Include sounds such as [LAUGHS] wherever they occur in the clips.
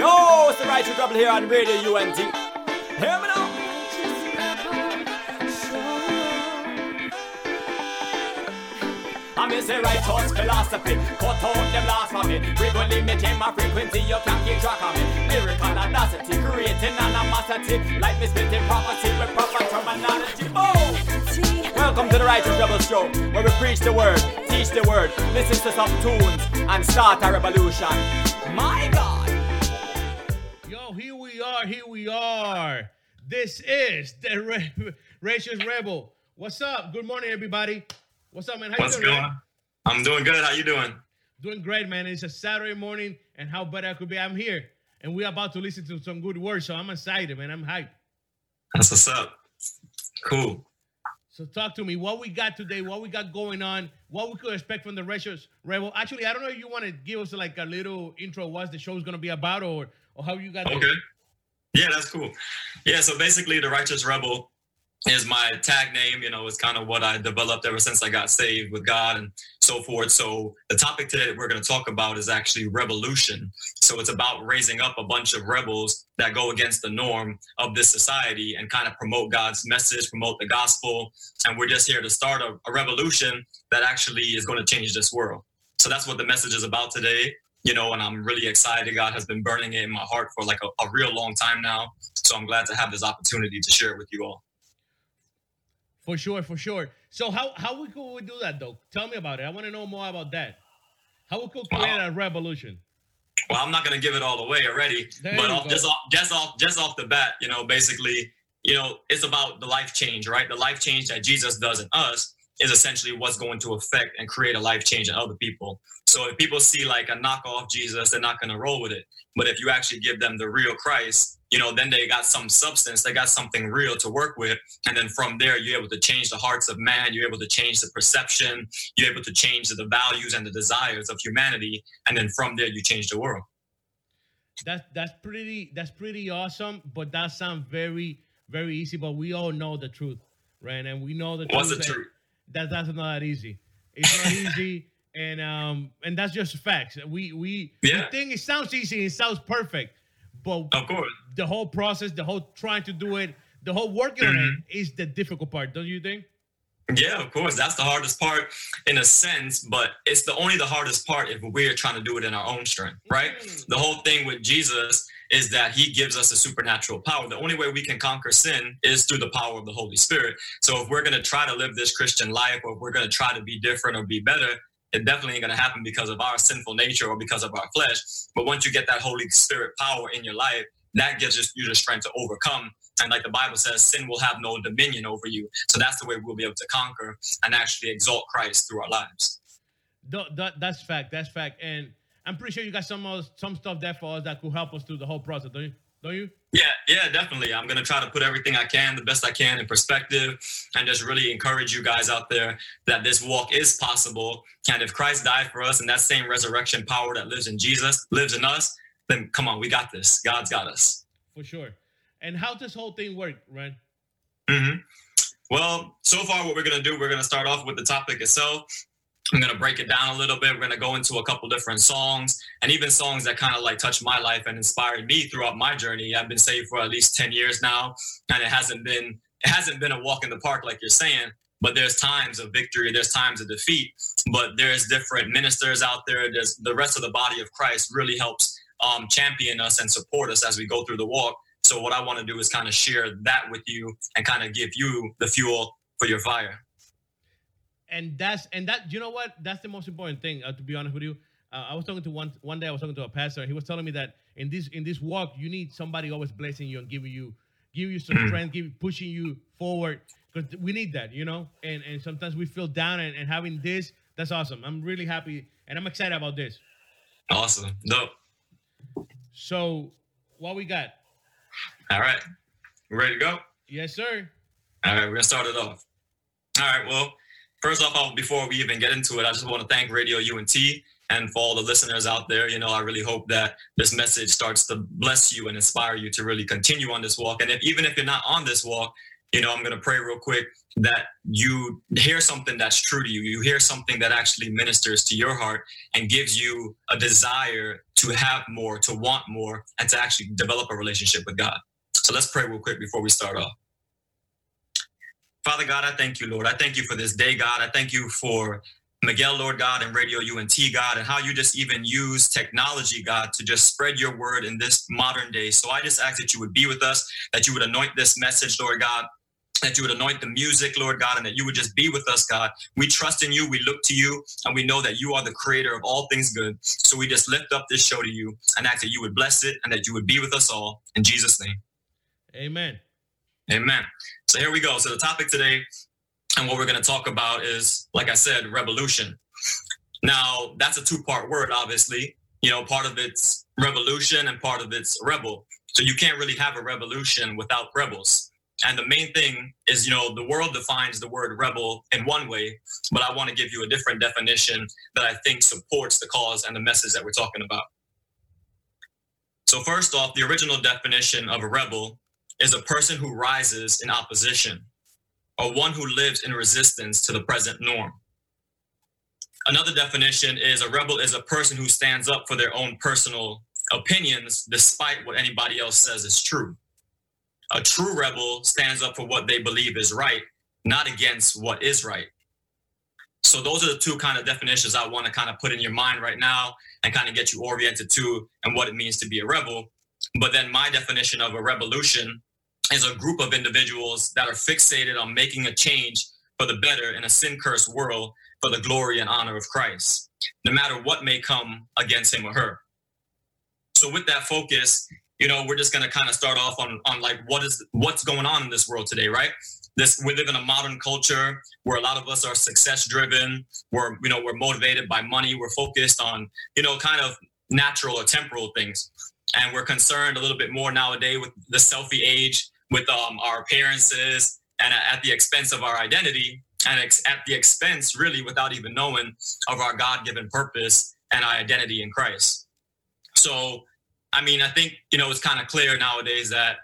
Yo, it's the Righteous Rebel here on Radio Únete. Hear me now. I'm in say right thoughts philosophy. Cut out them blasphemy. Limit my frequency. You can't keep track of me. Lyrical audacity, creating animosity. Like me spitting prophecy with proper terminology. Oh! Welcome to the Righteous Rebel Show, where we preach the word, teach the word, listen to some tunes, and start a revolution. My God! Yo, here we are, here we are. This is the Re- Rebel. What's up? Good morning, everybody. What's up, man? How What's you doing? going man? I'm doing good. How you doing? Doing great, man. It's a Saturday morning, and how better I could be. I'm here, and we're about to listen to some good words, so I'm excited, man. I'm hyped. That's what's up. Cool. So talk to me. What we got today? What we got going on? What we could expect from the Righteous Rebel? Actually, I don't know if you want to give us like a little intro. What the show's gonna be about, or or how you got? Okay. Yeah, that's cool. Yeah, so basically, the Righteous Rebel is my tag name. You know, it's kind of what I developed ever since I got saved with God and so forth. So the topic today that we're going to talk about is actually revolution. So it's about raising up a bunch of rebels that go against the norm of this society and kind of promote God's message, promote the gospel. And we're just here to start a, a revolution that actually is going to change this world. So that's what the message is about today. You know, and I'm really excited. God has been burning it in my heart for like a, a real long time now. So I'm glad to have this opportunity to share it with you all. For sure, for sure. So how how we could we do that though? Tell me about it. I want to know more about that. How we could create Wow. a revolution? Well, I'm not going to give it all away already, There but off, just off just off just off the bat, you know, basically, you know, it's about the life change, right? The life change that Jesus does in us is essentially what's going to affect and create a life change in other people. So if people see like a knockoff Jesus, they're not going to roll with it. But if you actually give them the real Christ, you know, then they got some substance, they got something real to work with. And then from there, you're able to change the hearts of man, you're able to change the perception, you're able to change the values and the desires of humanity. And then from there, you change the world. That's that's pretty that's pretty awesome, but that sounds very very easy. But we all know the truth, right? And we know the What's the truth. that- truth? That that's not that easy. It's not [LAUGHS] easy, and um and that's just facts. We we Yeah. we think it sounds easy, it sounds perfect, but Of course. the whole process, the whole trying to do it, the whole working on Mm-hmm. it is the difficult part, don't you think? Yeah, of course. That's the hardest part in a sense, but it's the only the hardest part if we're trying to do it in our own strength, right? Mm. The whole thing with Jesus is that he gives us a supernatural power. The only way we can conquer sin is through the power of the Holy Spirit. So if we're going to try to live this Christian life or if we're going to try to be different or be better, it definitely ain't going to happen because of our sinful nature or because of our flesh. But once you get that Holy Spirit power in your life, that gives us- you the strength to overcome. And like the Bible says, sin will have no dominion over you. So that's the way we'll be able to conquer and actually exalt Christ through our lives. Th- that, that's fact. That's fact. And I'm pretty sure you got some of- some stuff there for us that could help us through the whole process, don't you? Don't you? Yeah, yeah, definitely. I'm gonna try to put everything I can, the best I can, in perspective, and just really encourage you guys out there that this walk is possible. And if Christ died for us, and that same resurrection power that lives in Jesus lives in us, then come on, we got this. God's got us. For sure. And how this whole thing work, Ren? right? hmm Well, so far, what we're going to do, we're going to start off with the topic itself. I'm going to break it down a little bit. We're going to go into a couple different songs and even songs that kind of like touched my life and inspired me throughout my journey. I've been saved for at least 10 years now, and it hasn't been it hasn't been a walk in the park like you're saying. But there's times of victory, there's times of defeat. But there's different ministers out there. There's the rest of the body of Christ really helps um, champion us and support us as we go through the walk. So what I want to do is kind of share that with you and kind of give you the fuel for your fire. And that's and that you know what? That's the most important thing. Uh, to be honest with you, uh, I was talking to one one day. I was talking to a pastor. He was telling me that in this in this walk, you need somebody always blessing you and giving you give you some Mhm. strength, give pushing you forward because we need that, you know. And and sometimes we feel down and, and having this, that's awesome. I'm really happy and I'm excited about this. Awesome. Dope. So, what we got? All right. We ready to go? Yes, sir. All right, we're gonna start it off. All right. Well, first off, um, before we even get into it, I just want to thank Radio Únete and for all the listeners out there. You know, I really hope that this message starts to bless you and inspire you to really continue on this walk. And if even if you're not on this walk, you know, I'm gonna pray real quick that you hear something that's true to you. You hear something that actually ministers to your heart and gives you a desire to have more, to want more, and to actually develop a relationship with God. So let's pray real quick before we start off. Father God, I thank you, Lord. I thank you for this day, God. I thank you for Miguel, Lord God, and Radio Únete, God, and how you just even use technology, God, to just spread your word in this modern day. So I just ask that you would be with us, that you would anoint this message, Lord God, that you would anoint the music, Lord God, and that you would just be with us, God. We trust in you, we look to you, and we know that you are the creator of all things good. So we just lift up this show to you and ask that you would bless it and that you would be with us all. In Jesus' name. Amen. Amen. So here we go. So the topic today and what we're going to talk about is, like I said, revolution. Now, that's a two part word, obviously. You know, part of it's revolution and part of it's rebel. So you can't really have a revolution without rebels. And the main thing is, you know, the world defines the word rebel in one way, but I want to give you a different definition that I think supports the cause and the message that we're talking about. So, first off, the original definition of a rebel is a person who rises in opposition or one who lives in resistance to the present norm. Another definition is a rebel is a person who stands up for their own personal opinions despite what anybody else says is true. A true rebel stands up for what they believe is right, not against what is right. So those are the two kind of definitions I want to kind of put in your mind right now and kind of get you oriented to and what it means to be a rebel. But then my definition of a revolution is a group of individuals that are fixated on making a change for the better in a sin cursed world for the glory and honor of Christ, no matter what may come against him or her. So with that focus, you know, we're just going to kind of start off on on like what is what's going on in this world today, right? This we live in a modern culture where a lot of us are success driven. We're you know we're motivated by money. We're focused on you know kind of natural or temporal things, and we're concerned a little bit more nowadays with the selfie age, with um, our appearances, and at the expense of our identity, and ex- at the expense, really, without even knowing, of our God given purpose and our identity in Christ. So, I mean, I think you know it's kind of clear nowadays that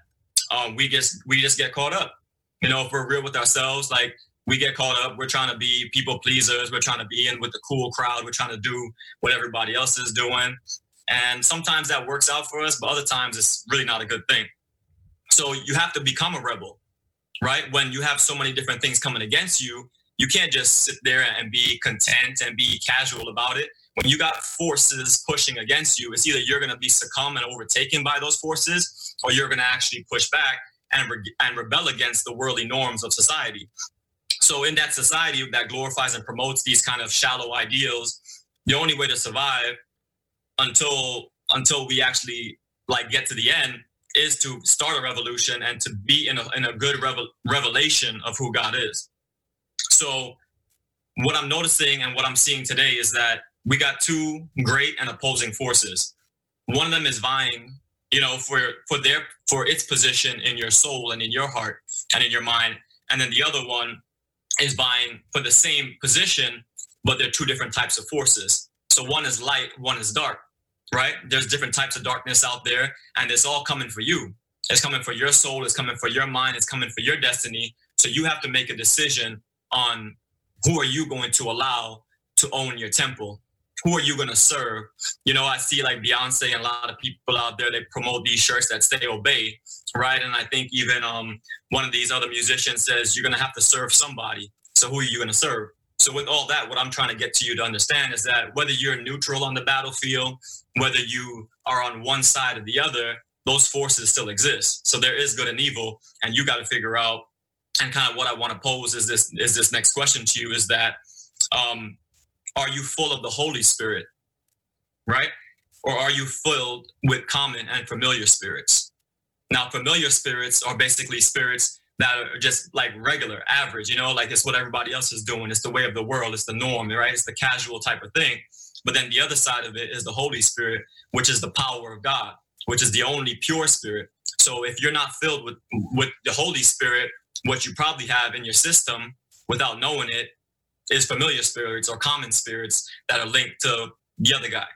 um, we just we just get caught up. You know, if we're real with ourselves, like we get caught up. We're trying to be people pleasers. We're trying to be in with the cool crowd. We're trying to do what everybody else is doing. And sometimes that works out for us, but other times it's really not a good thing. So you have to become a rebel, right? When you have so many different things coming against you, you can't just sit there and be content and be casual about it. When you got forces pushing against you, it's either you're going to be succumb and overtaken by those forces, or you're going to actually push back and, re- and rebel against the worldly norms of society. So in that society that glorifies and promotes these kind of shallow ideals, the only way to survive until until we actually like get to the end is to start a revolution and to be in a, in a good revel- revelation of who God is. So, what I'm noticing and what I'm seeing today is that we got two great and opposing forces. One of them is vying, you know, for for their for its position in your soul and in your heart and in your mind, and then the other one is vying for the same position, but they're two different types of forces. So one is light, one is dark right? There's different types of darkness out there, and it's all coming for you. It's coming for your soul, it's coming for your mind, it's coming for your destiny. So you have to make a decision on who are you going to allow to own your temple? Who are you going to serve? You know, I see like Beyonce and a lot of people out there, they promote these shirts that say obey, right? And I think even um, one of these other musicians says you're going to have to serve somebody. So who are you going to serve? So with all that, what I'm trying to get to you to understand is that whether you're neutral on the battlefield, whether you are on one side or the other, those forces still exist. So there is good and evil, and you got to figure out. And kind of what I want to pose is this is this next question to you is that um, are you full of the Holy Spirit, right? Or are you filled with common and familiar spirits? Now, familiar spirits are basically spirits that are just like regular, average, you know, like it's what everybody else is doing. It's the way of the world. It's the norm, right? It's the casual type of thing. But then the other side of it is the Holy Spirit, which is the power of God, which is the only pure spirit. So if you're not filled with with the Holy Spirit, what you probably have in your system without knowing it is familiar spirits or common spirits that are linked to the other guy.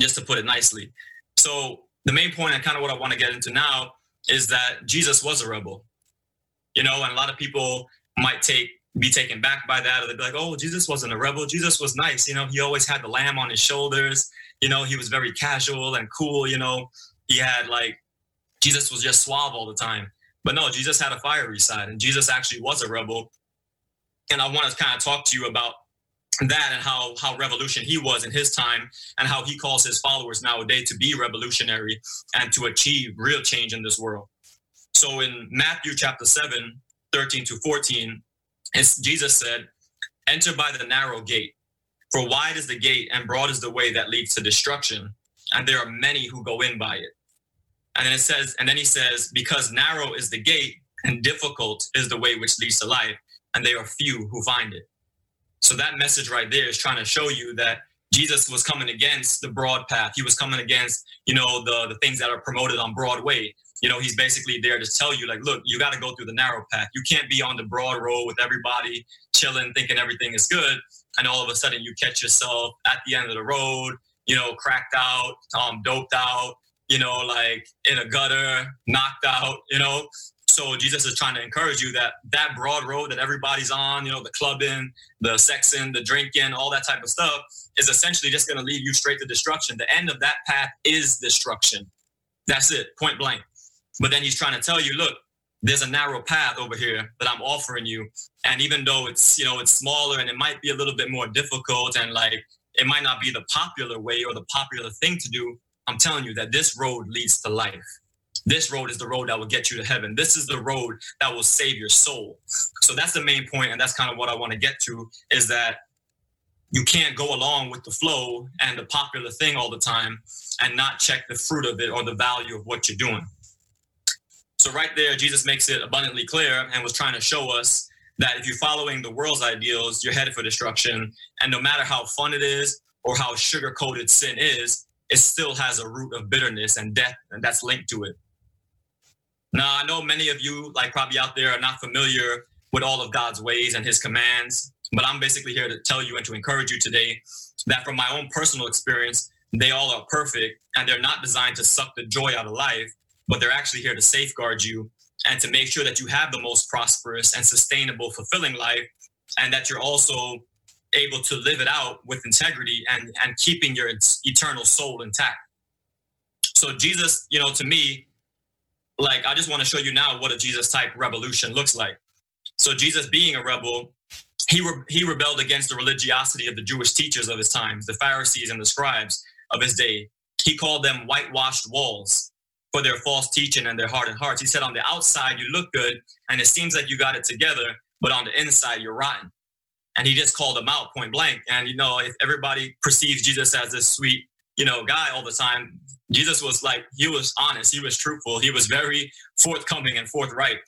Just to put it nicely. So the main point and kind of what I want to get into now is that Jesus was a rebel you know, and a lot of people might take be taken back by that, or they'd be like, "Oh, Jesus wasn't a rebel. Jesus was nice. You know, he always had the lamb on his shoulders. You know, he was very casual and cool. You know, he had like Jesus was just suave all the time. But no, Jesus had a fiery side, and Jesus actually was a rebel. And I want to kind of talk to you about that and how how revolution he was in his time and how he calls his followers nowadays to be revolutionary and to achieve real change in this world. So in matthew chapter 7 13 to 14 jesus said enter by the narrow gate for wide is the gate and broad is the way that leads to destruction and there are many who go in by it. And then it says and then he says because narrow is the gate and difficult is the way which leads to life and there are few who find it so that message right there is trying to show you that Jesus was coming against the broad path. He was coming against, you know, the, the things that are promoted on Broadway. You know, he's basically there to tell you, like, look, you got to go through the narrow path. You can't be on the broad road with everybody chilling, thinking everything is good. And all of a sudden you catch yourself at the end of the road, you know, cracked out, um, doped out, you know, like in a gutter, knocked out, you know. So Jesus is trying to encourage you that that broad road that everybody's on, you know, the clubbing, the sexing, the drinking, all that type of stuff is essentially just going to lead you straight to destruction. The end of that path is destruction. That's it, point blank. But then he's trying to tell you, look, there's a narrow path over here that I'm offering you. And even though it's, you know, it's smaller and it might be a little bit more difficult and like it might not be the popular way or the popular thing to do, I'm telling you that this road leads to life. This road is the road that will get you to heaven. This is the road that will save your soul. So that's the main point, and that's kind of what I want to get to is that you can't go along with the flow and the popular thing all the time and not check the fruit of it or the value of what you're doing. So right there, Jesus makes it abundantly clear and was trying to show us that if you're following the world's ideals, you're headed for destruction. And no matter how fun it is or how sugar coated sin is, it still has a root of bitterness and death, and that's linked to it. Now, I know many of you, like probably out there, are not familiar with all of God's ways and his commands, but I'm basically here to tell you and to encourage you today that from my own personal experience, they all are perfect and they're not designed to suck the joy out of life, but they're actually here to safeguard you and to make sure that you have the most prosperous and sustainable, fulfilling life, and that you're also able to live it out with integrity and, and keeping your eternal soul intact. So, Jesus, you know, to me, like I just want to show you now what a Jesus type revolution looks like. So Jesus being a rebel, he re- he rebelled against the religiosity of the Jewish teachers of his times, the Pharisees and the scribes of his day. He called them whitewashed walls for their false teaching and their hardened hearts. He said, on the outside you look good and it seems like you got it together, but on the inside you're rotten. And he just called them out point blank. And you know, if everybody perceives Jesus as this sweet, you know, guy all the time, Jesus was like, he was honest, he was truthful, he was very forthcoming and forthright.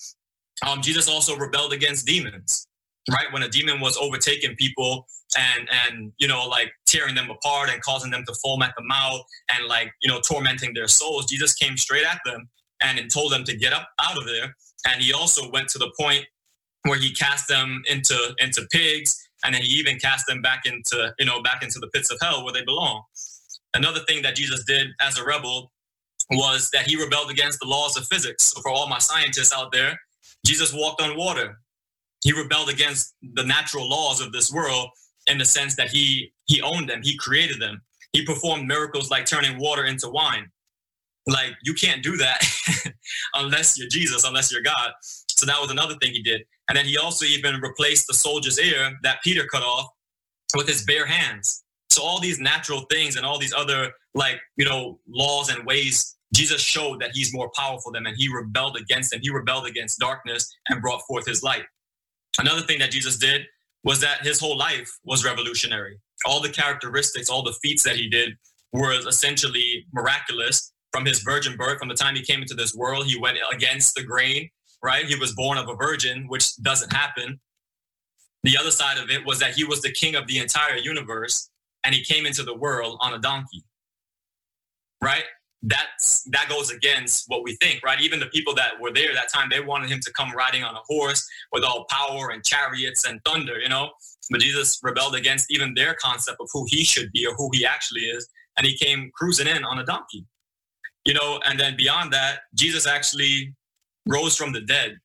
Um, Jesus also rebelled against demons, right? When a demon was overtaking people and and you know like tearing them apart and causing them to foam at the mouth and like you know tormenting their souls, Jesus came straight at them and told them to get up out of there. And he also went to the point where he cast them into into pigs, and then he even cast them back into you know back into the pits of hell where they belong. Another thing that Jesus did as a rebel was that he rebelled against the laws of physics. So for all my scientists out there, Jesus walked on water. He rebelled against the natural laws of this world in the sense that he he owned them, he created them. He performed miracles like turning water into wine. Like you can't do that [LAUGHS] unless you're Jesus, unless you're God. So that was another thing he did. And then he also even replaced the soldier's ear that Peter cut off with his bare hands. So all these natural things and all these other like, you know, laws and ways, Jesus showed that he's more powerful than and he rebelled against them. He rebelled against darkness and brought forth his light. Another thing that Jesus did was that his whole life was revolutionary. All the characteristics, all the feats that he did were essentially miraculous from his virgin birth. From the time he came into this world, he went against the grain, right? He was born of a virgin, which doesn't happen. The other side of it was that he was the king of the entire universe and he came into the world on a donkey. Right? That's that goes against what we think, right? Even the people that were there that time, they wanted him to come riding on a horse with all power and chariots and thunder, you know. But Jesus rebelled against even their concept of who he should be or who he actually is, and he came cruising in on a donkey. You know, and then beyond that, Jesus actually rose from the dead.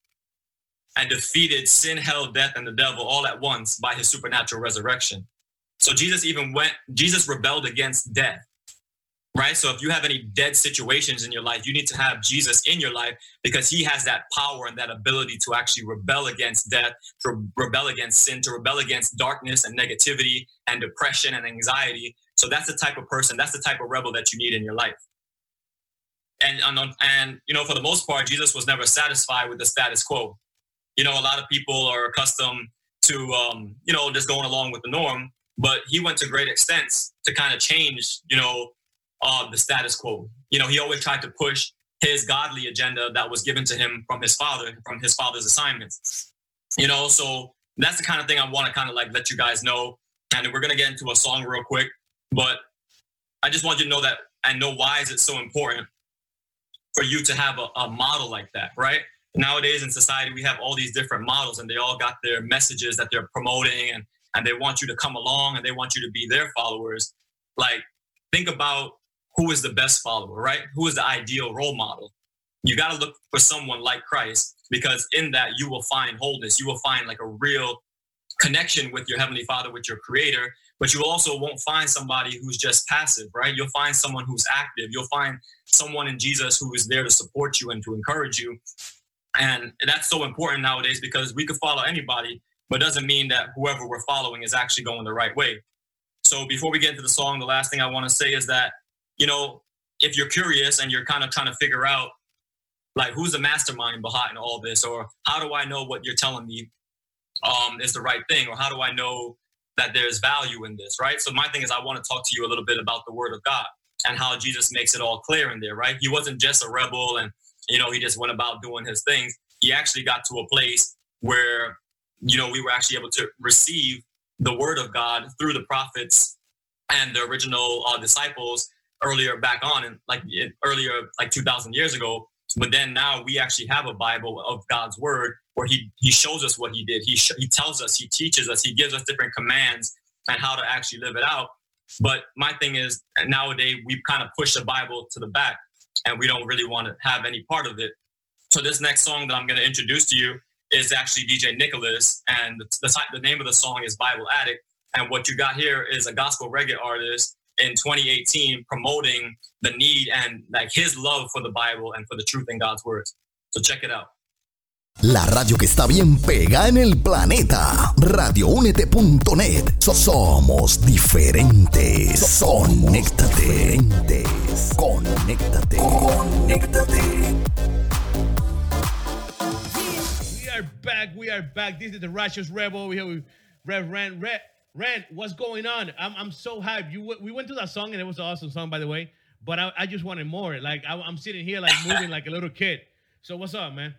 and defeated sin, hell, death, and the devil all at once by his supernatural resurrection. So Jesus even went, Jesus rebelled against death, right? So if you have any dead situations in your life, you need to have Jesus in your life because he has that power and that ability to actually rebel against death, to rebel against sin, to rebel against darkness and negativity and depression and anxiety. So that's the type of person, that's the type of rebel that you need in your life. And, and, and you know, for the most part, Jesus was never satisfied with the status quo. You know, a lot of people are accustomed to, um, you know, just going along with the norm but he went to great extents to kind of change, you know, uh, the status quo. You know, he always tried to push his godly agenda that was given to him from his father, from his father's assignments. You know, so that's the kind of thing I want to kind of like let you guys know. And we're gonna get into a song real quick, but I just want you to know that and know why is it so important for you to have a, a model like that, right? Nowadays in society, we have all these different models, and they all got their messages that they're promoting and and they want you to come along and they want you to be their followers, like think about who is the best follower, right? Who is the ideal role model? You got to look for someone like Christ because in that you will find wholeness. You will find like a real connection with your heavenly father, with your creator, but you also won't find somebody who's just passive, right? You'll find someone who's active. You'll find someone in Jesus who is there to support you and to encourage you. And that's so important nowadays because we could follow anybody, but doesn't mean that whoever we're following is actually going the right way. So before we get into the song, the last thing I want to say is that, you know, if you're curious and you're kind of trying to figure out like who's the mastermind behind all this, or how do I know what you're telling me um, is the right thing, or how do I know that there's value in this, right? So my thing is I want to talk to you a little bit about the word of God and how Jesus makes it all clear in there, right? He wasn't just a rebel and you know he just went about doing his things. He actually got to a place where you know, we were actually able to receive the word of God through the prophets and the original uh, disciples earlier back on and like earlier like 2000 years ago. But then now we actually have a bible of god's word where he he shows us what he did. He sh- he tells us he teaches us he gives us different commands and how to actually live it out. But my thing is nowadays we've kind of pushed the bible to the back and we don't really want to have any part of it. So this next song that i'm going to introduce to you is actually DJ Nicholas, and the, the, the name of the song is Bible Addict. And what you got here is a gospel reggae artist in 2018 promoting the need and like his love for the Bible and for the truth in God's words. So check it out. La radio que está bien pega en el planeta. Radioúnete.net. Somos diferentes. Conéctate. Conéctate. Conéctate. Back. We are back. This is the Righteous Rebel over here with Rev Rand. Rand, what's going on? I'm, I'm so hyped. You we went to that song and it was an awesome song, by the way. But I, I just wanted more. Like I, am sitting here like moving like a little kid. So what's up, man?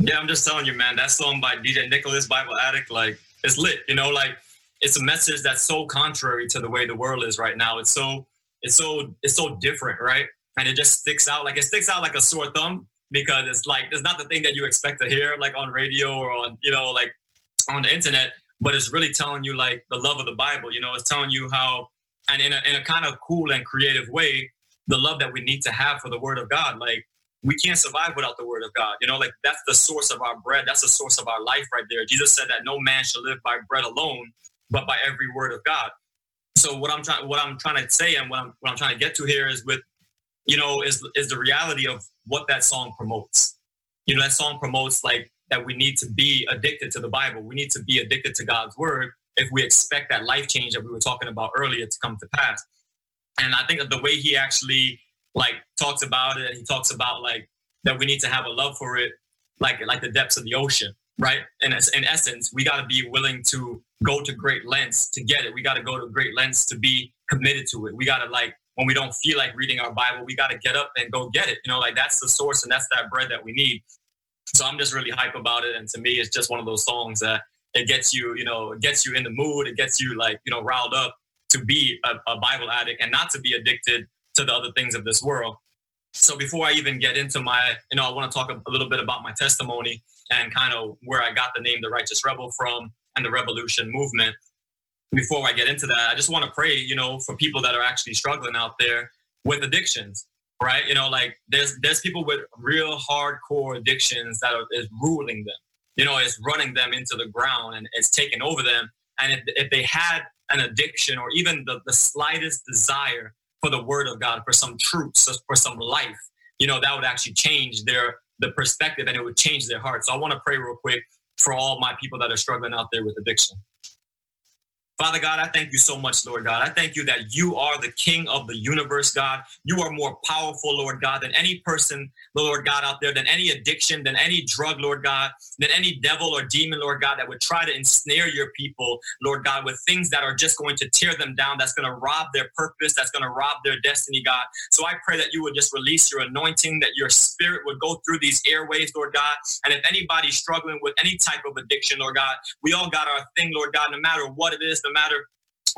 Yeah, I'm just telling you, man. That song by DJ Nicholas, Bible Addict, like it's lit. You know, like it's a message that's so contrary to the way the world is right now. It's so it's so it's so different, right? And it just sticks out like it sticks out like a sore thumb because it's like it's not the thing that you expect to hear like on radio or on you know like on the internet but it's really telling you like the love of the bible you know? It's telling you how and in a, in a kind of cool and creative way the love that we need to have for the word of god. Like we can't survive without the word of god you know? Like that's the source of our bread. That's the source of our life right there. Jesus said that no man should live by bread alone but by every word of god. So what i'm trying what i'm trying to say and what i'm what i'm trying to get to here is with you know, is is the reality of what that song promotes. You know, that song promotes like that we need to be addicted to the Bible. We need to be addicted to God's word if we expect that life change that we were talking about earlier to come to pass. And I think that the way he actually like talks about it, and he talks about like that we need to have a love for it, like like the depths of the ocean, right? And as, in essence, we got to be willing to go to great lengths to get it. We got to go to great lengths to be committed to it. We got to like when we don't feel like reading our Bible, we got to get up and go get it. You know, like that's the source and that's that bread that we need. So I'm just really hype about it. And to me, it's just one of those songs that it gets you, you know, it gets you in the mood. It gets you like, you know, riled up to be a, a Bible addict and not to be addicted to the other things of this world. So before I even get into my, you know, I want to talk a, a little bit about my testimony and kind of where I got the name The Righteous Rebel from and the revolution movement before I get into that, I just want to pray, you know, for people that are actually struggling out there with addictions, right? You know, like there's there's people with real hardcore addictions that are is ruling them. you know, it's running them into the ground and it's taking over them. And if, if they had an addiction or even the, the slightest desire for the word of God, for some truths, for some life, you know, that would actually change their the perspective and it would change their heart. So I want to pray real quick for all my people that are struggling out there with addiction. Father God, I thank you so much, Lord God. I thank you that you are the King of the universe, God. You are more powerful, Lord God, than any person, Lord God, out there, than any addiction, than any drug, Lord God, than any devil or demon, Lord God, that would try to ensnare your people, Lord God, with things that are just going to tear them down, that's going to rob their purpose, that's going to rob their destiny, God. So I pray that you would just release your anointing, that your spirit would go through these airways, Lord God. And if anybody's struggling with any type of addiction, Lord God, we all got our thing, Lord God, no matter what it is, matter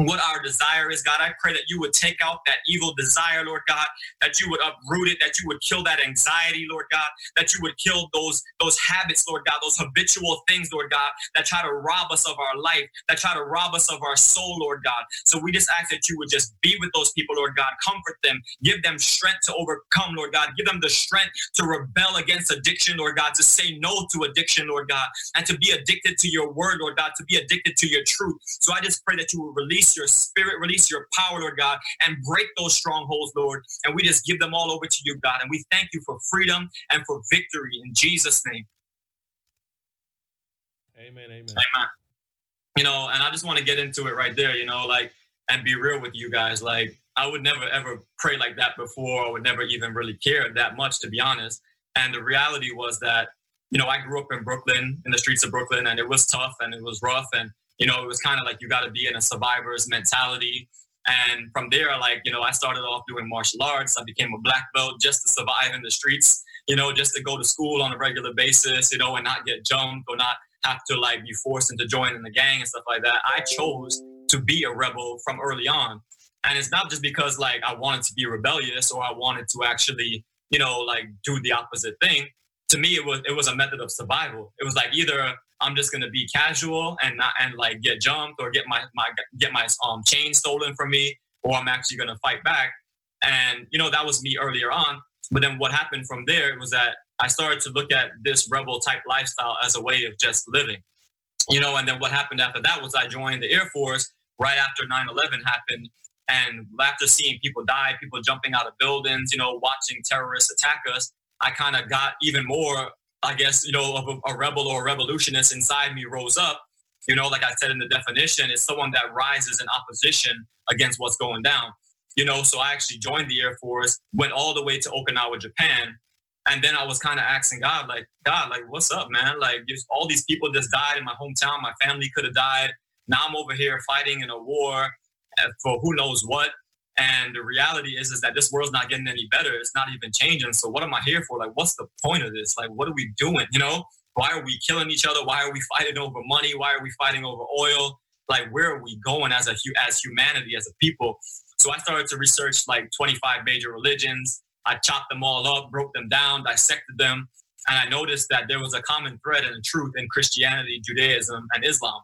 what our desire is, God. I pray that you would take out that evil desire, Lord God, that you would uproot it, that you would kill that anxiety, Lord God, that you would kill those those habits, Lord God, those habitual things, Lord God, that try to rob us of our life, that try to rob us of our soul, Lord God. So we just ask that you would just be with those people, Lord God, comfort them, give them strength to overcome, Lord God, give them the strength to rebel against addiction, Lord God, to say no to addiction, Lord God, and to be addicted to your word, Lord God, to be addicted to your truth. So I just pray that you will release release your spirit, release your power, Lord God, and break those strongholds, Lord. And we just give them all over to you, God. And we thank you for freedom and for victory in Jesus' name. Amen. Amen. Amen. You know, and I just want to get into it right there, you know, like, and be real with you guys. Like, I would never ever pray like that before. I would never even really care that much, to be honest. And the reality was that, you know, I grew up in Brooklyn, in the streets of Brooklyn, and it was tough and it was rough. And you know, it was kind of like you got to be in a survivor's mentality. And from there, like, you know, I started off doing martial arts. I became a black belt just to survive in the streets, you know, just to go to school on a regular basis, you know, and not get jumped or not have to like be forced into joining the gang and stuff like that. I chose to be a rebel from early on. And it's not just because like I wanted to be rebellious or I wanted to actually, you know, like do the opposite thing. To me, it was it was a method of survival. It was like either I'm just gonna be casual and not and like get jumped or get my my get my um chain stolen from me, or I'm actually gonna fight back. And you know that was me earlier on. But then what happened from there was that I started to look at this rebel type lifestyle as a way of just living. You know, and then what happened after that was I joined the Air Force right after 9/11 happened. And after seeing people die, people jumping out of buildings, you know, watching terrorists attack us, I kind of got even more I guess, you know, a, a rebel or a revolutionist inside me rose up. You know, like I said in the definition, is someone that rises in opposition against what's going down. You know, so I actually joined the Air Force, went all the way to Okinawa, Japan. And then I was kind of asking God, like, God, like, what's up, man? Like, just, all these people just died in my hometown. My family could have died. Now I'm over here fighting in a war eh, for who knows what. And the reality is, is that this world's not getting any better. It's not even changing. So what am I here for? Like, what's the point of this? Like, what are we doing? You know, why are we killing each other? Why are we [LAUGHS] fighting over money? Why are we fighting over oil? Like, where are we going as a as humanity, as a people? So I started to research like 25 major religions. I chopped them all up, broke them down, dissected them, and I noticed that there was a common thread and truth in Christianity, Judaism, and Islam.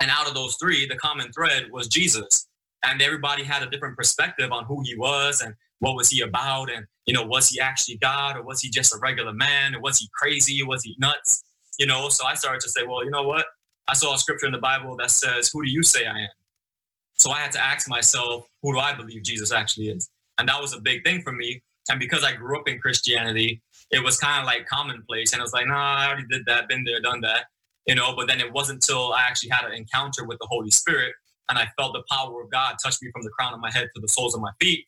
And out of those three, the common thread was Jesus and everybody had a different perspective on who he was and what was he about and you know was he actually god or was he just a regular man or was he crazy or was he nuts? You know so i started to say well you know what? I saw a scripture in the bible that says who do you say i am? So i had to ask myself who do i believe jesus actually is? And that was a big thing for me. And because i grew up in christianity it was kind of like commonplace. And i was like nah i already did that been there done that you know but then it wasn't until i actually had an encounter with the holy spirit and I felt the power of God touch me from the crown of my head to the soles of my feet,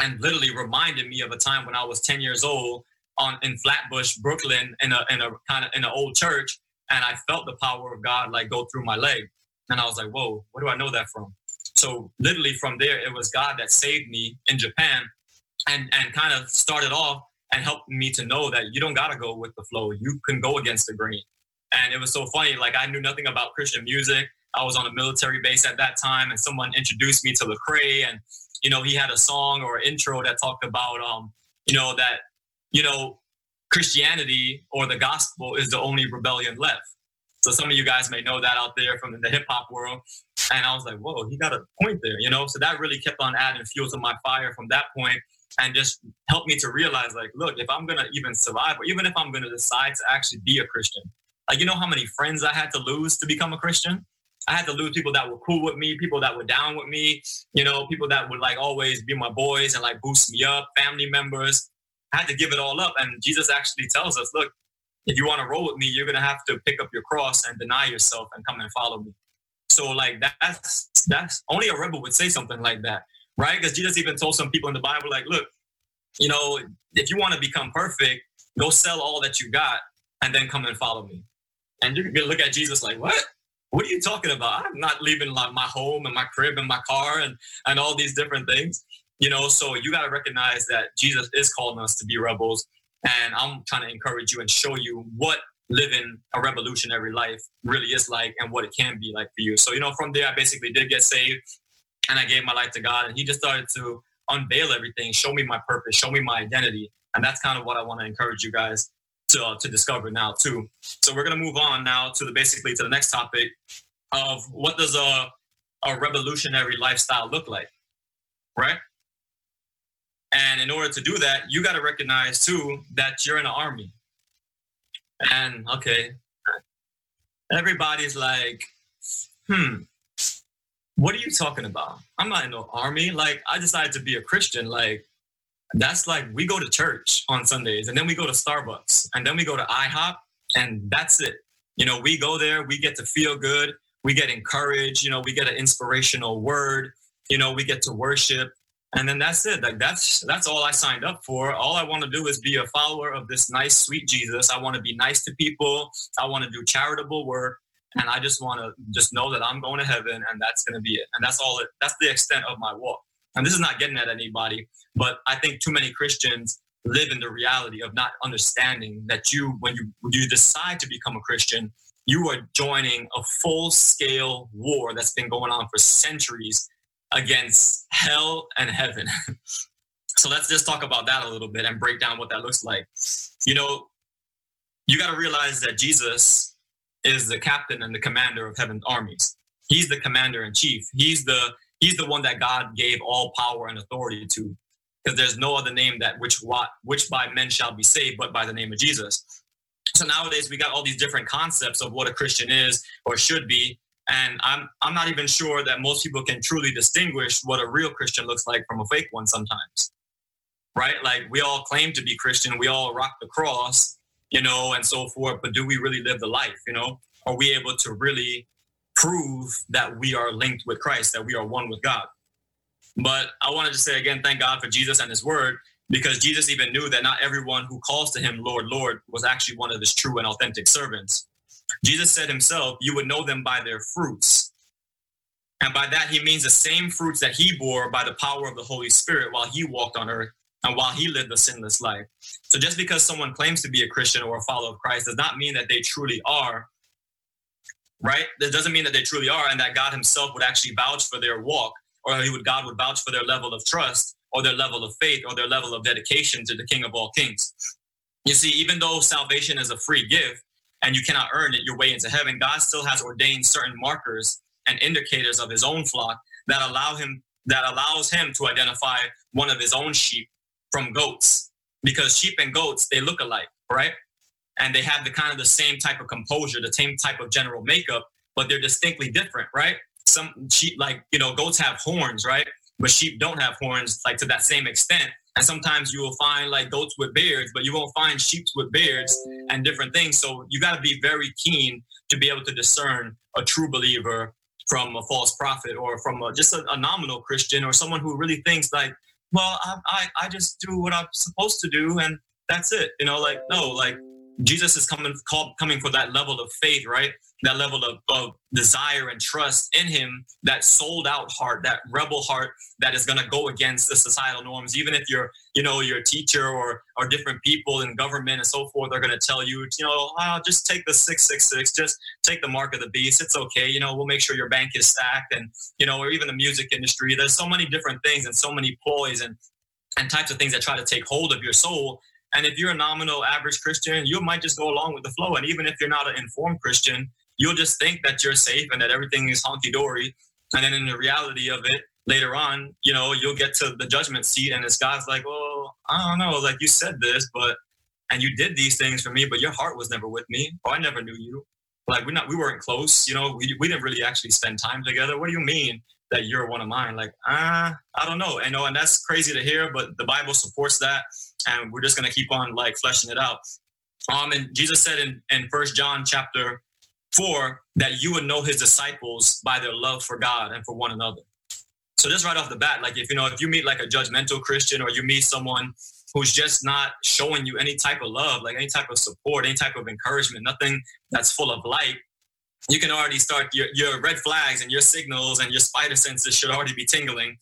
and literally reminded me of a time when I was 10 years old on in Flatbush, Brooklyn, in a in a kind of in an old church, and I felt the power of God like go through my leg, and I was like, whoa, where do I know that from? So literally from there, it was God that saved me in Japan, and and kind of started off and helped me to know that you don't gotta go with the flow, you can go against the grain. And it was so funny, like I knew nothing about Christian music. I was on a military base at that time, and someone introduced me to Lecrae, and you know he had a song or intro that talked about um you know that you know Christianity or the gospel is the only rebellion left. So some of you guys may know that out there from the hip hop world. And I was like, whoa, he got a point there, you know? So that really kept on adding fuel to my fire from that point and just helped me to realize, like, look, if I'm going to even survive, or even if I'm going to decide to actually be a Christian, Like, you know how many friends I had to lose to become a Christian? I had to lose people that were cool with me, people that were down with me, you know, people that would like always be my boys and like boost me up, family members. I had to give it all up. And Jesus actually tells us, look, if you want to roll with me, you're going to have to pick up your cross and deny yourself and come and follow me. So like that's that's only a rebel would say something like that, right? Because Jesus even told some people in the Bible, like, look, you know, if you want to become perfect, go sell all that you got and then come and follow me. And you're gonna look at Jesus like, what? What are you talking about? I'm not leaving like my home and my crib and my car and and all these different things. You know, so you got to recognize that Jesus is calling us to be rebels. And I'm trying to encourage you and show you what living a revolutionary life really is like and what it can be like for you. So, you know, from there, I basically did get saved and I gave my life to God. And He just started to unveil everything, show me my purpose, show me my identity. And that's kind of what I want to encourage you guys to, to discover now, too. So, we're going to move on now to the basically to the next topic of what does a, a revolutionary lifestyle look like, right? And in order to do that, you got to recognize too that you're in an army. And okay, everybody's like, hmm, what are you talking about? I'm not in no army. Like, I decided to be a Christian. Like, that's like we go to church on Sundays and then we go to Starbucks and then we go to IHOP and that's it. You know, we go there, we get to feel good, we get encouraged, you know, we get an inspirational word, you know, we get to worship and then that's it. Like that's that's all i signed up for. All i want to do is be a follower of this nice sweet jesus. I want to be nice to people. I want to do charitable work and i just want to just know that i'm going to heaven and that's going to be it. And that's all it that's the extent of my walk and this is not getting at anybody but i think too many christians live in the reality of not understanding that you when you when you decide to become a christian you are joining a full scale war that's been going on for centuries against hell and heaven. [LAUGHS] so let's just talk about that a little bit and break down what that looks like. You know, you got to realize that Jesus is the captain and the commander of heaven's armies. He's the commander in chief. He's the he's the one that God gave all power and authority to. Because there's no other name that which what which by men shall be saved but by the name of Jesus. So nowadays we got all these different concepts of what a Christian is or should be, and I'm I'm not even sure that most people can truly distinguish what a real Christian looks like from a fake one sometimes. Right? Like we all claim to be Christian, we all rock the cross, you know, and so forth, but do we really live the life, you know? Are we able to really prove that we are linked with Christ, that we are one with God? But I wanted to say again, thank God for Jesus and his word, because Jesus even knew that not everyone who calls to him Lord, Lord was actually one of his true and authentic servants. Jesus said himself, You would know them by their fruits. And by that, he means the same fruits that he bore by the power of the Holy Spirit while he walked on earth and while he lived a sinless life. So just because someone claims to be a Christian or a follower of Christ does not mean that they truly are, right? That doesn't mean that they truly are and that God himself would actually vouch for their walk or he would God would vouch for their level of trust or their level of faith or their level of dedication to the King of all kings. You see, even though salvation is a free gift, and you cannot earn it your way into heaven, God still has ordained certain markers and indicators of his own flock that allow him that allows him to identify one of his own sheep from goats because sheep and goats they look alike right and they have the kind of the same type of composure the same type of general makeup but they're distinctly different right some sheep like you know goats have horns right but sheep don't have horns like to that same extent and sometimes you will find like goats with beards, but you won't find sheep with beards and different things. So you got to be very keen to be able to discern a true believer from a false prophet or from a, just a, a, nominal Christian or someone who really thinks like, well, I, I, I just do what I'm supposed to do and that's it. You know, like, no, like Jesus is coming, call, coming for that level of faith, right? that level of, of desire and trust in him, that sold out heart, that rebel heart that is going to go against the societal norms. Even if you're, you know, your teacher or or different people in government and so forth are going to tell you, you know, oh, just take the 666, just take the mark of the beast. It's okay. You know, we'll make sure your bank is stacked and, you know, or even the music industry. There's so many different things and so many ploys and, and types of things that try to take hold of your soul. And if you're a nominal average Christian, you might just go along with the flow. And even if you're not an informed Christian, you'll just think that you're safe and that everything is honky dory. And then in the reality of it, later on, you know, you'll get to the judgment seat and this guy's like, well, I don't know, like you said this, but and you did these things for me, but your heart was never with me, or I never knew you. Like we're not we weren't close, you know. We we didn't really actually spend time together. What do you mean that you're one of mine? Like ah, uh, I don't know. I know, and that's crazy to hear, but the Bible supports that, and we're just gonna keep on like fleshing it out. Um, and Jesus said in in First John chapter four that you would know his disciples by their love for God and for one another. So just right off the bat, like if you know if you meet like a judgmental Christian or you meet someone who's just not showing you any type of love, like any type of support, any type of encouragement, nothing that's full of light, you can already start your, your red flags and your signals and your spider senses should already be tingling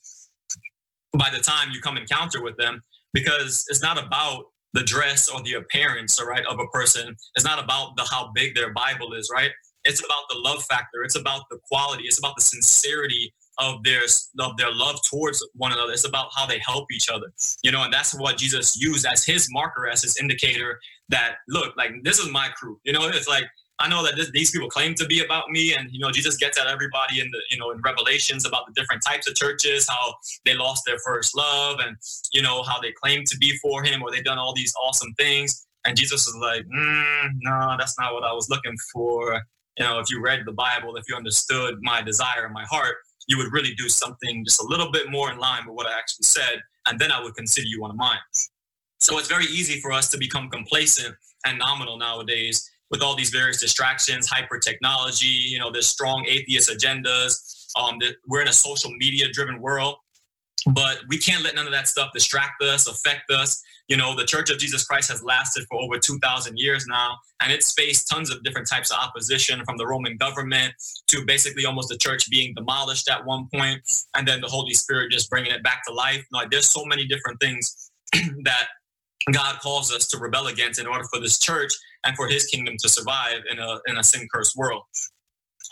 by the time you come encounter with them because it's not about the dress or the appearance right of a person it's not about the how big their bible is right it's about the love factor it's about the quality it's about the sincerity of their of their love towards one another. It's about how they help each other, you know, and that's what Jesus used as his marker, as his indicator that look, like this is my crew. You know, it's like I know that this, these people claim to be about me, and you know, Jesus gets at everybody in the you know in Revelations about the different types of churches, how they lost their first love, and you know how they claim to be for Him, or they've done all these awesome things. And Jesus is like, mm, no, that's not what I was looking for. You know, if you read the Bible, if you understood my desire in my heart, you would really do something just a little bit more in line with what I actually said, and then I would consider you one of mine. So it's very easy for us to become complacent and nominal nowadays with all these various distractions, hyper technology, you know, there's strong atheist agendas. Um, we're in a social media driven world, but we can't let none of that stuff distract us, affect us. You know, the Church of Jesus Christ has lasted for over 2,000 years now, and it's faced tons of different types of opposition from the Roman government to basically almost the church being demolished at one point, and then the Holy Spirit just bringing it back to life. Like, there's so many different things [CLEARS THROAT] that God calls us to rebel against in order for this church and for his kingdom to survive in a, in a sin cursed world.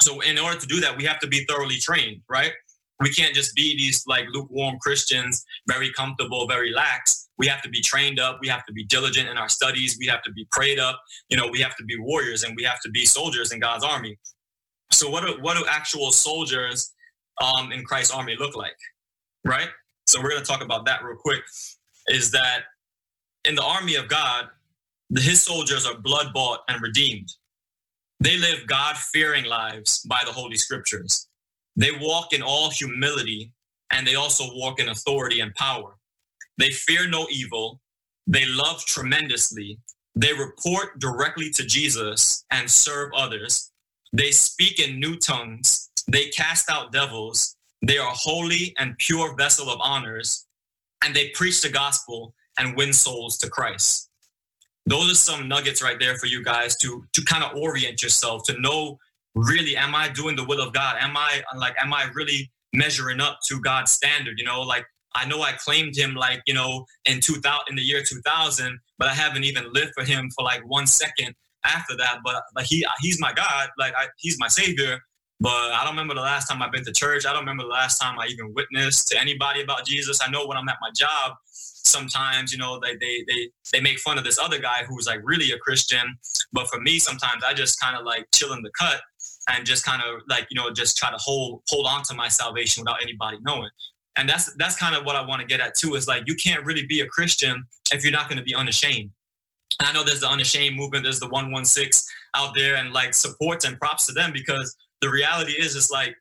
So, in order to do that, we have to be thoroughly trained, right? We can't just be these like lukewarm Christians, very comfortable, very lax. We have to be trained up. We have to be diligent in our studies. We have to be prayed up. You know we have to be warriors and we have to be soldiers in god's army. So what do, what do actual soldiers um, in christ's army look like right? So we're going to talk about that real quick is that in the army of god his soldiers are blood bought and redeemed they live god fearing lives by the holy scriptures they walk in all humility and they also walk in authority and power they fear no evil. They love tremendously. They report directly to Jesus and serve others. They speak in new tongues. They cast out devils. They are holy and pure vessel of honors. And they preach the gospel and win souls to Christ. Those are some nuggets right there for you guys to to kind of orient yourself to know really am I doing the will of God? Am I like am I really measuring up to God's standard? You know, like I know I claimed him like, you know, in 2000, in the year 2000, but I haven't even lived for him for like one second after that. But like he, he's my God, like I, he's my savior. But I don't remember the last time I've been to church. I don't remember the last time I even witnessed to anybody about Jesus. I know when I'm at my job, sometimes you know they they they, they make fun of this other guy who's like really a Christian. But for me, sometimes I just kind of like chill in the cut and just kind of like you know just try to hold hold on to my salvation without anybody knowing and that's that's kind of what I want to get at too. Is like you can't really be a Christian if you're not going to be unashamed. And I know there's the unashamed movement, there's the 116 out there, and like supports and props to them because the reality is, it's like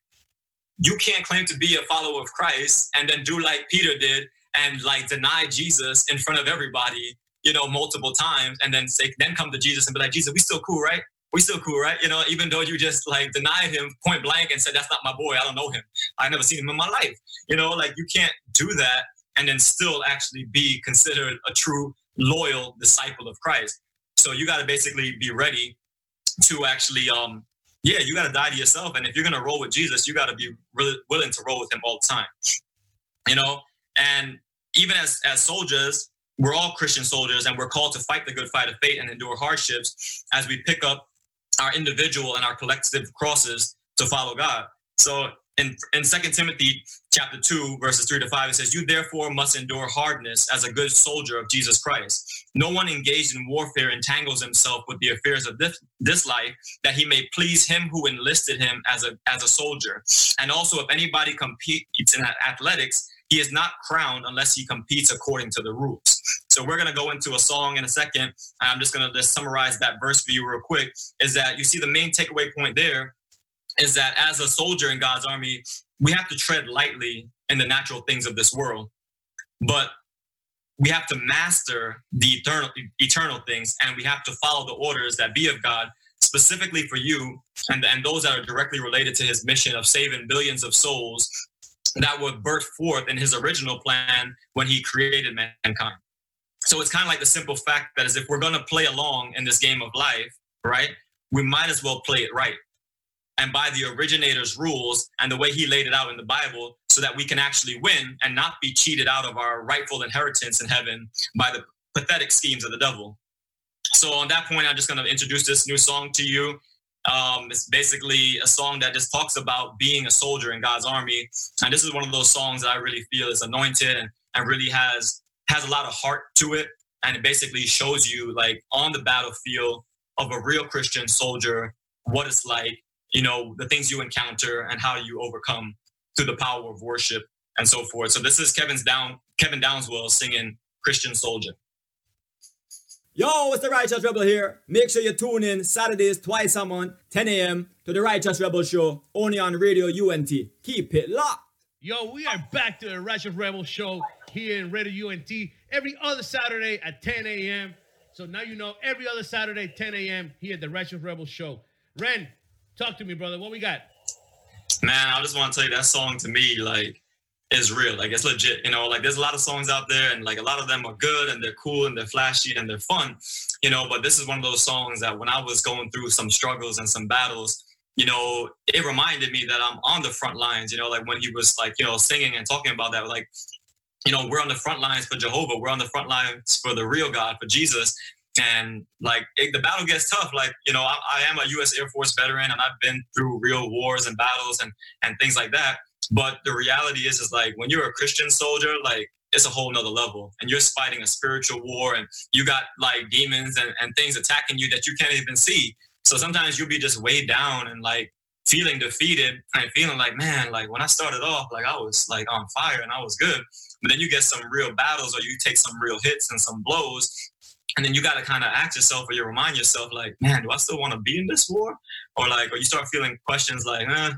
you can't claim to be a follower of Christ and then do like Peter did and like deny Jesus in front of everybody, you know, multiple times, and then say, then come to Jesus and be like, Jesus, we still cool, right? we still cool, right? You know, even though you just like denied him point blank and said, that's not my boy. I don't know him. I never seen him in my life. You know, like you can't do that and then still actually be considered a true loyal disciple of Christ. So you got to basically be ready to actually, um, yeah, you got to die to yourself. And if you're going to roll with Jesus, you got to be really willing to roll with him all the time. You know, and even as, as soldiers, we're all Christian soldiers and we're called to fight the good fight of faith and endure hardships as we pick up our individual and our collective crosses to follow God. So in in Second Timothy chapter two verses three to five, it says, "You therefore must endure hardness as a good soldier of Jesus Christ. No one engaged in warfare entangles himself with the affairs of this this life, that he may please him who enlisted him as a as a soldier. And also, if anybody competes in athletics." He is not crowned unless he competes according to the rules. So we're going to go into a song in a second. I'm just going to just summarize that verse for you real quick. Is that you see the main takeaway point there is that as a soldier in God's army, we have to tread lightly in the natural things of this world, but we have to master the eternal eternal things, and we have to follow the orders that be of God specifically for you and, and those that are directly related to his mission of saving billions of souls that were birthed forth in his original plan when he created mankind. So it's kind of like the simple fact that is if we're going to play along in this game of life, right, we might as well play it right. And by the originator's rules and the way he laid it out in the Bible, so that we can actually win and not be cheated out of our rightful inheritance in heaven by the pathetic schemes of the devil. So, on that point, I'm just going to introduce this new song to you. Um, it's basically a song that just talks about being a soldier in God's army, and this is one of those songs that I really feel is anointed and, and really has has a lot of heart to it, and it basically shows you like on the battlefield of a real Christian soldier what it's like, you know, the things you encounter and how you overcome through the power of worship and so forth. So this is Kevin's down Kevin Downswell singing Christian Soldier. Yo, it's the Righteous Rebel here. Make sure you tune in Saturdays twice a month, 10 a.m. to the Righteous Rebel Show, only on Radio UNT. Keep it locked. Yo, we are back to the Righteous Rebel Show here in Radio UNT every other Saturday at 10 a.m. So now you know every other Saturday, 10 a.m. here at the Righteous Rebel Show. Ren, talk to me, brother. What we got? Man, I just want to tell you that song to me, like, is real. Like it's legit. You know, like there's a lot of songs out there and like a lot of them are good and they're cool and they're flashy and they're fun, you know, but this is one of those songs that when I was going through some struggles and some battles, you know, it reminded me that I'm on the front lines, you know, like when he was like, you know, singing and talking about that, like, you know, we're on the front lines for Jehovah. We're on the front lines for the real God, for Jesus. And like it, the battle gets tough. Like, you know, I, I am a U.S. Air Force veteran and I've been through real wars and battles and, and things like that but the reality is, is like when you're a Christian soldier, like it's a whole nother level and you're fighting a spiritual war and you got like demons and, and things attacking you that you can't even see. So sometimes you'll be just weighed down and like feeling defeated and feeling like, man, like when I started off, like I was like on fire and I was good. But then you get some real battles or you take some real hits and some blows. And then you got to kind of ask yourself or you remind yourself, like, man, do I still want to be in this war? Or like, or you start feeling questions like, eh,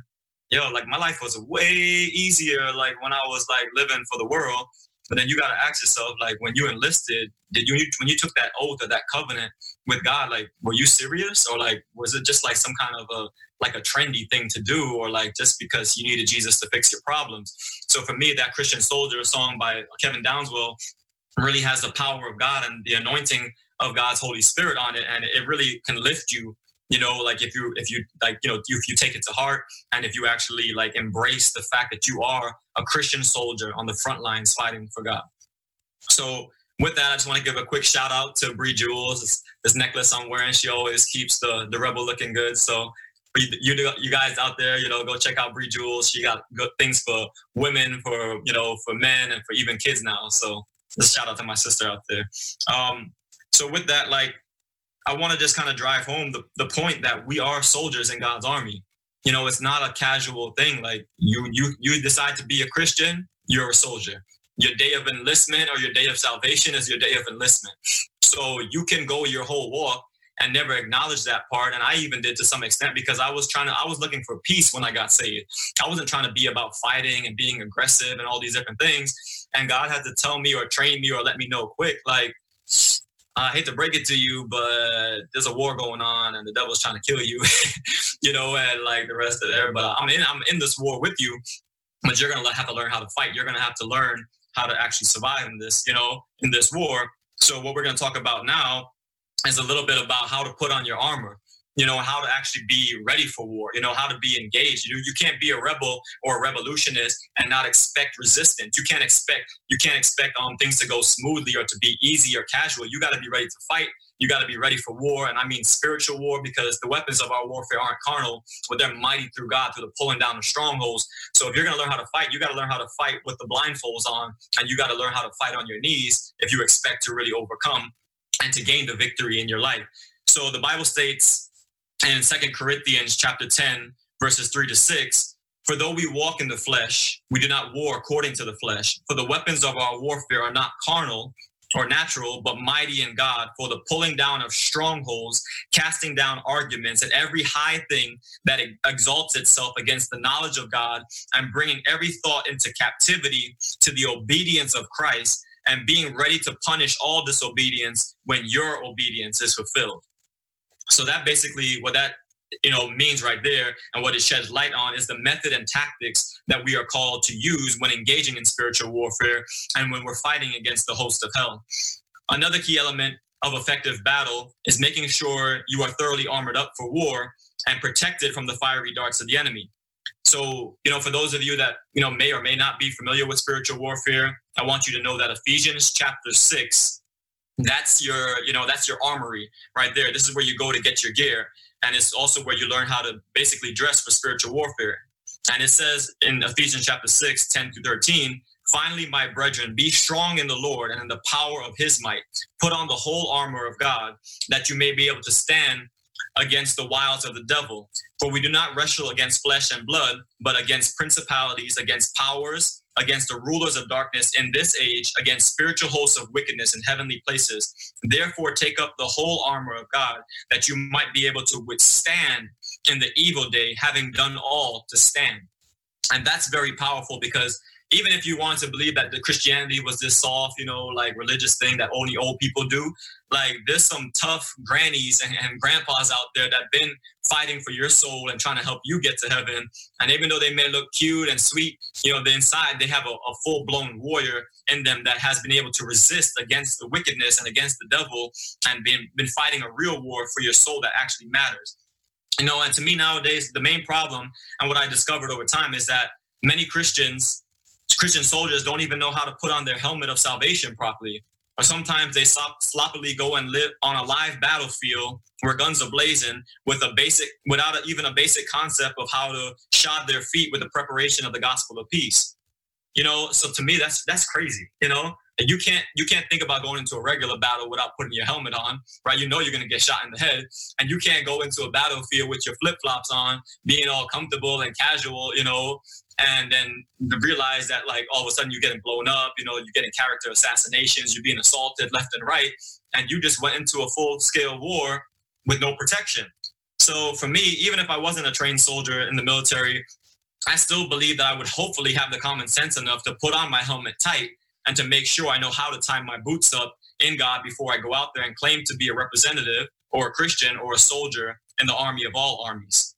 yo, like my life was way easier like when I was like living for the world. But then you gotta ask yourself, like when you enlisted, did you when you took that oath or that covenant with God, like were you serious or like was it just like some kind of a like a trendy thing to do or like just because you needed Jesus to fix your problems? So for me, that Christian Soldier song by Kevin Downswell really has the power of God and the anointing of God's Holy Spirit on it, and it really can lift you you know like if you if you like you know if you take it to heart and if you actually like embrace the fact that you are a christian soldier on the front lines fighting for god so with that i just want to give a quick shout out to Bree Jules this, this necklace i'm wearing she always keeps the the rebel looking good so you, you, guys out there, you know, go check out Bree Jules. She got good things for women, for you know, for men, and for even kids now. So just shout out to my sister out there. Um, so with that, like I want to just kind of drive home the, the point that we are soldiers in God's army. You know, it's not a casual thing. Like you you you decide to be a Christian, you're a soldier. Your day of enlistment or your day of salvation is your day of enlistment. So you can go your whole walk and never acknowledge that part. And I even did to some extent because I was trying to, I was looking for peace when I got saved. I wasn't trying to be about fighting and being aggressive and all these different things. And God had to tell me or train me or let me know quick, like, I hate to break it to you, but there's a war going on and the devil's trying to kill you, [LAUGHS] you know, and like the rest of everybody. I'm in, I'm in this war with you, but you're gonna have to learn how to fight. You're gonna have to learn how to actually survive in this, you know, in this war. So what we're gonna talk about now is a little bit about how to put on your armor you know how to actually be ready for war you know how to be engaged. You, you can't be a rebel or a revolutionist and not expect resistance. You can't expect you can't expect um things to go smoothly or to be easy or casual. You got to be ready to fight. You got to be ready for war and i mean spiritual war because the weapons of our warfare aren't carnal but they're mighty through god through the pulling down of strongholds. So if you're going to learn how to fight you got to learn how to fight with the blindfolds on and you got to learn how to fight on your knees if you expect to really overcome and to gain the victory in your life. So the bible states in Second Corinthians chapter 10, verses 3 to 6, For though we walk in the flesh, we do not war according to the flesh. For the weapons of our warfare are not carnal or natural, but mighty in God for the pulling down of strongholds, casting down arguments and every high thing that exalts itself against the knowledge of God, and bringing every thought into captivity to the obedience of Christ, and being ready to punish all disobedience when your obedience is fulfilled. So that basically what that you know means right there and what it sheds light on is the method and tactics that we are called to use when engaging in spiritual warfare and when we're fighting against the host of hell. Another key element of effective battle is making sure you are thoroughly armored up for war and protected from the fiery darts of the enemy. So you know for those of you that you know may or may not be familiar with spiritual warfare i want you to know that ephesians chapter 6 that's your you know that's your armory right there this is where you go to get your gear and it's also where you learn how to basically dress for spiritual warfare. And it says in Ephesians chapter 6, 10 through 13, finally, my brethren, be strong in the Lord and in the power of his might. Put on the whole armor of God, that you may be able to stand against the wiles of the devil. For we do not wrestle against flesh and blood, but against principalities, against powers, against the rulers of darkness in this age, against spiritual hosts of wickedness in heavenly places. Therefore, take up the whole armor of God, that you might be able to withstand in the evil day, having done all to stand. And that's very powerful because even if you want to believe that the Christianity was this soft, you know, like religious thing that only old people do, like there's some tough grannies and, and grandpas out there that been fighting for your soul and trying to help you get to heaven. And even though they may look cute and sweet, you know, the inside they have a, a full blown warrior in them that has been able to resist against the wickedness and against the devil and been been fighting a real war for your soul that actually matters. You know, and to me nowadays, the main problem and what I discovered over time is that many Christians Christian soldiers don't even know how to put on their helmet of salvation properly. Or sometimes they sloppily go and live on a live battlefield where guns are blazing with a basic, without a, even a basic concept of how to shod their feet with the preparation of the gospel of peace. You know, so to me, that's that's crazy. You know, and you can't you can't think about going into a regular battle without putting your helmet on, right? You know you're gonna get shot in the head, and you can't go into a battlefield with your flip flops on, being all comfortable and casual, you know, and then realize that like all of a sudden you're getting blown up, you know, you're getting character assassinations, you're being assaulted left and right, and you just went into a full scale war with no protection. So for me, even if I wasn't a trained soldier in the military, I still believe that I would hopefully have the common sense enough to put on my helmet tight and to make sure I know how to tie my boots up in God before I go out there and claim to be a representative or a Christian or a soldier in the army of all armies.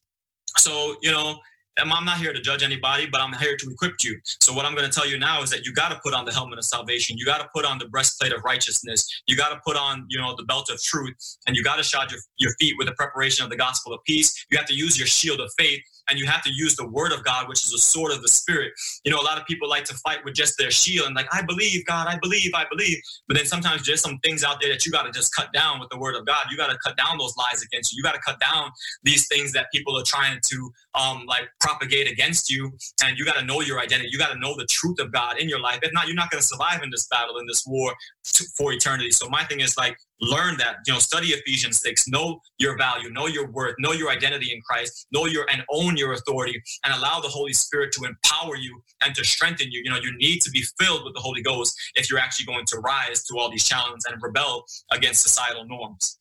So, you know, I'm not here to judge anybody, but I'm here to equip you. So what I'm going to tell you now is that you got to put on the helmet of salvation. You got to put on the breastplate of righteousness. You got to put on, you know, the belt of truth, and you got to shod your, your feet with the preparation of the gospel of peace. You have to use your shield of faith and you have to use the word of God, which is a sword of the spirit. You know, a lot of people like to fight with just their shield and like, I believe, God, I believe, I believe. But then sometimes there's some things out there that you got to just cut down with the word of God. You got to cut down those lies against you. You got to cut down these things that people are trying to um, like propagate against you. And you got to know your identity. You got to know the truth of God in your life. If not, you're not going to survive in this battle, in this war to, for eternity. So my thing is like, learn that you know study ephesians 6 know your value know your worth know your identity in christ know your and own your authority and allow the holy spirit to empower you and to strengthen you. You know you need to be filled with the holy ghost if you're actually going to rise to all these challenges and rebel against societal norms.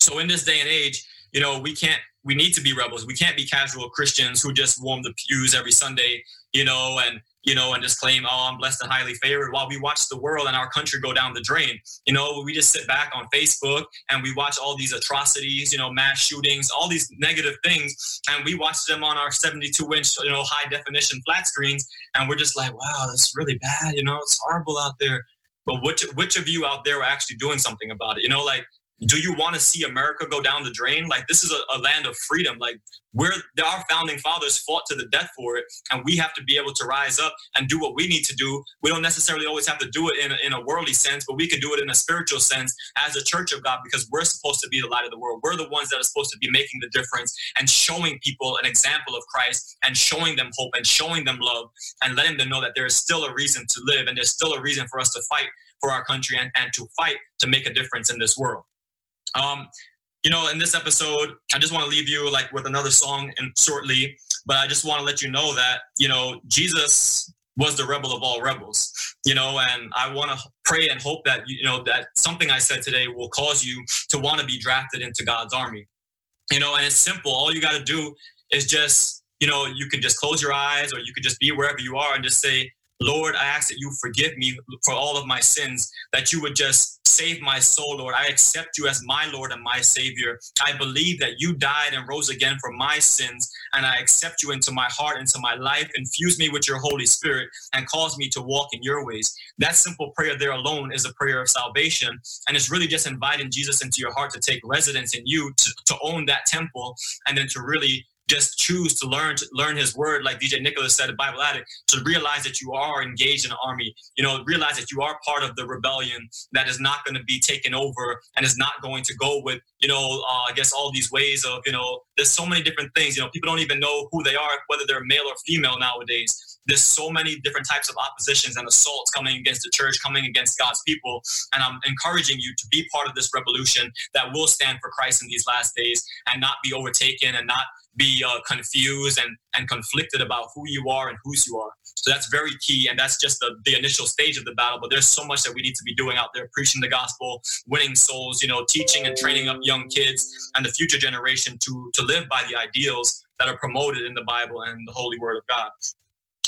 So in this day and age you know we can't we need to be rebels. We can't be casual christians who just warm the pews every sunday you know and you know, and just claim, oh, I'm blessed and highly favored while we watch the world and our country go down the drain. You know, we just sit back on Facebook and we watch all these atrocities, you know, mass shootings, all these negative things, and we watch them on our 72 inch, you know, high definition flat screens, and we're just like, wow, that's really bad, you know, it's horrible out there. But which which of you out there are actually doing something about it? You know, like do you want to see America go down the drain? Like this is a, a, land of freedom. Like where our founding fathers fought to the death for it, and we have to be able to rise up and do what we need to do. We don't necessarily always have to do it in a, in a worldly sense, but we can do it in a spiritual sense as a church of God because we're supposed to be the light of the world. We're the ones that are supposed to be making the difference and showing people an example of Christ and showing them hope and showing them love and letting them know that there is still a reason to live and there's still a reason for us to fight for our country and, and to fight to make a difference in this world. Um, you know, in this episode, I just want to leave you like with another song and shortly, but I just want to let you know that, you know, Jesus was the rebel of all rebels, you know, and I want to pray and hope that, you know, that something I said today will cause you to want to be drafted into God's army, you know, and it's simple. All you got to do is just, you know, you can just close your eyes or you could just be wherever you are and just say, Lord, I ask that you forgive me for all of my sins, that you would just save my soul, Lord. I accept you as my Lord and my Savior. I believe that you died and rose again for my sins, and I accept you into my heart, into my life. Infuse me with your Holy Spirit and cause me to walk in your ways. That simple prayer there alone is a prayer of salvation, and it's really just inviting Jesus into your heart to take residence in you, to, to own that temple, and then to really just choose to learn to learn his word like dj nicholas said at bible addict to realize that you are engaged in an army you know realize that you are part of the rebellion that is not going to be taken over and is not going to go with you know uh, i guess all these ways of you know there's so many different things you know people don't even know who they are whether they're male or female nowadays there's so many different types of oppositions and assaults coming against the church, coming against God's people. And I'm encouraging you to be part of this revolution that will stand for Christ in these last days and not be overtaken and not be uh, confused and, and conflicted about who you are and whose you are. So that's very key. And that's just the, the initial stage of the battle. But there's so much that we need to be doing out there, preaching the gospel, winning souls, you know, teaching and training up young kids and the future generation to, to live by the ideals that are promoted in the Bible and the holy word of God.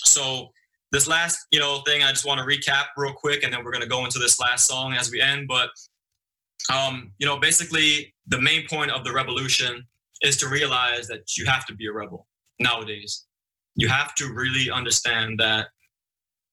So this last, you know, thing I just want to recap real quick, and then we're going to go into this last song as we end. But, um, you know, basically the main point of the revolution is to realize that you have to be a rebel nowadays. You have to really understand that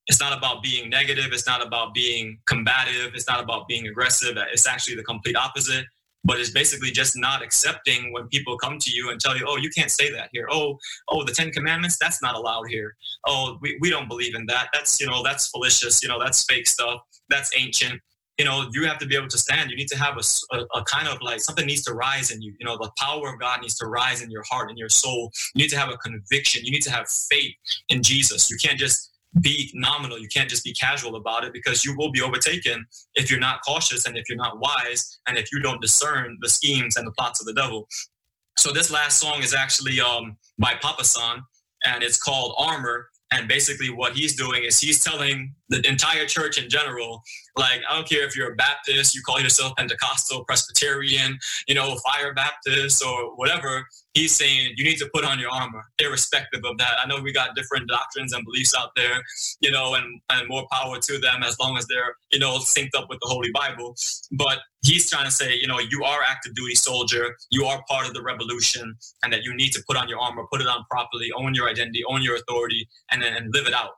it's not about being negative. It's not about being combative. It's not about being aggressive. It's actually the complete opposite. But it's basically just not accepting when people come to you and tell you, oh, you can't say that here. Oh, oh, the Ten Commandments, that's not allowed here. Oh, we, we don't believe in that. That's, you know, that's fallacious. You know, that's fake stuff. That's ancient you know, you have to be able to stand. You need to have a, a, a, kind of like something needs to rise in you. You know, the power of God needs to rise in your heart and your soul. You need to have a conviction. You need to have faith in Jesus. You can't just be nominal. You can't just be casual about it because you will be overtaken if you're not cautious and if you're not wise and if you don't discern the schemes and the plots of the devil. So this last song is actually um, by Papa San and it's called Armor. And basically, what he's doing is he's telling the entire church in general, like, I don't care if you're a Baptist, you call yourself Pentecostal, Presbyterian, you know, Fire Baptist, or whatever. He's saying you need to put on your armor, irrespective of that. I know we got different doctrines and beliefs out there, you know, and, and more power to them as long as they're, you know, synced up with the Holy Bible. But he's trying to say, you know, you are active duty soldier, you are part of the revolution, and that you need to put on your armor, put it on properly, own your identity, own your authority, and then and live it out.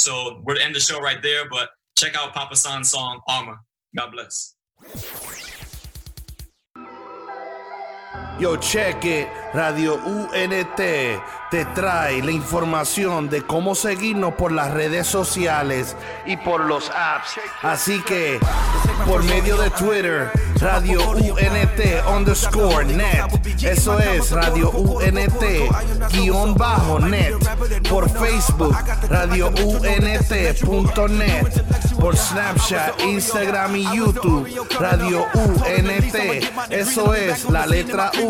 So we're to end the show right there, but check out Papa San's song Armor. God bless. Yo, it. Radio UNT te trae la información de cómo seguirnos por las redes sociales y por los apps. Así que, por medio de Twitter, Radio UNT underscore net. Eso es Radio UNT guion bajo net. Por Facebook, Radio UNT.net. Por Snapchat, Instagram y YouTube, Radio UNT. Eso es la letra U,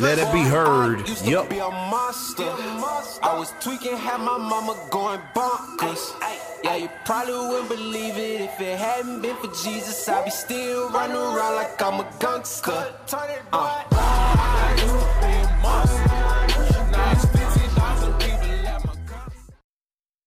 let it be heard. Yup. I was tweaking, had my mama going bonkers. Yeah, you probably wouldn't believe it if it hadn't been for Jesus. I'd be still running around like I'm a gangster. Uh.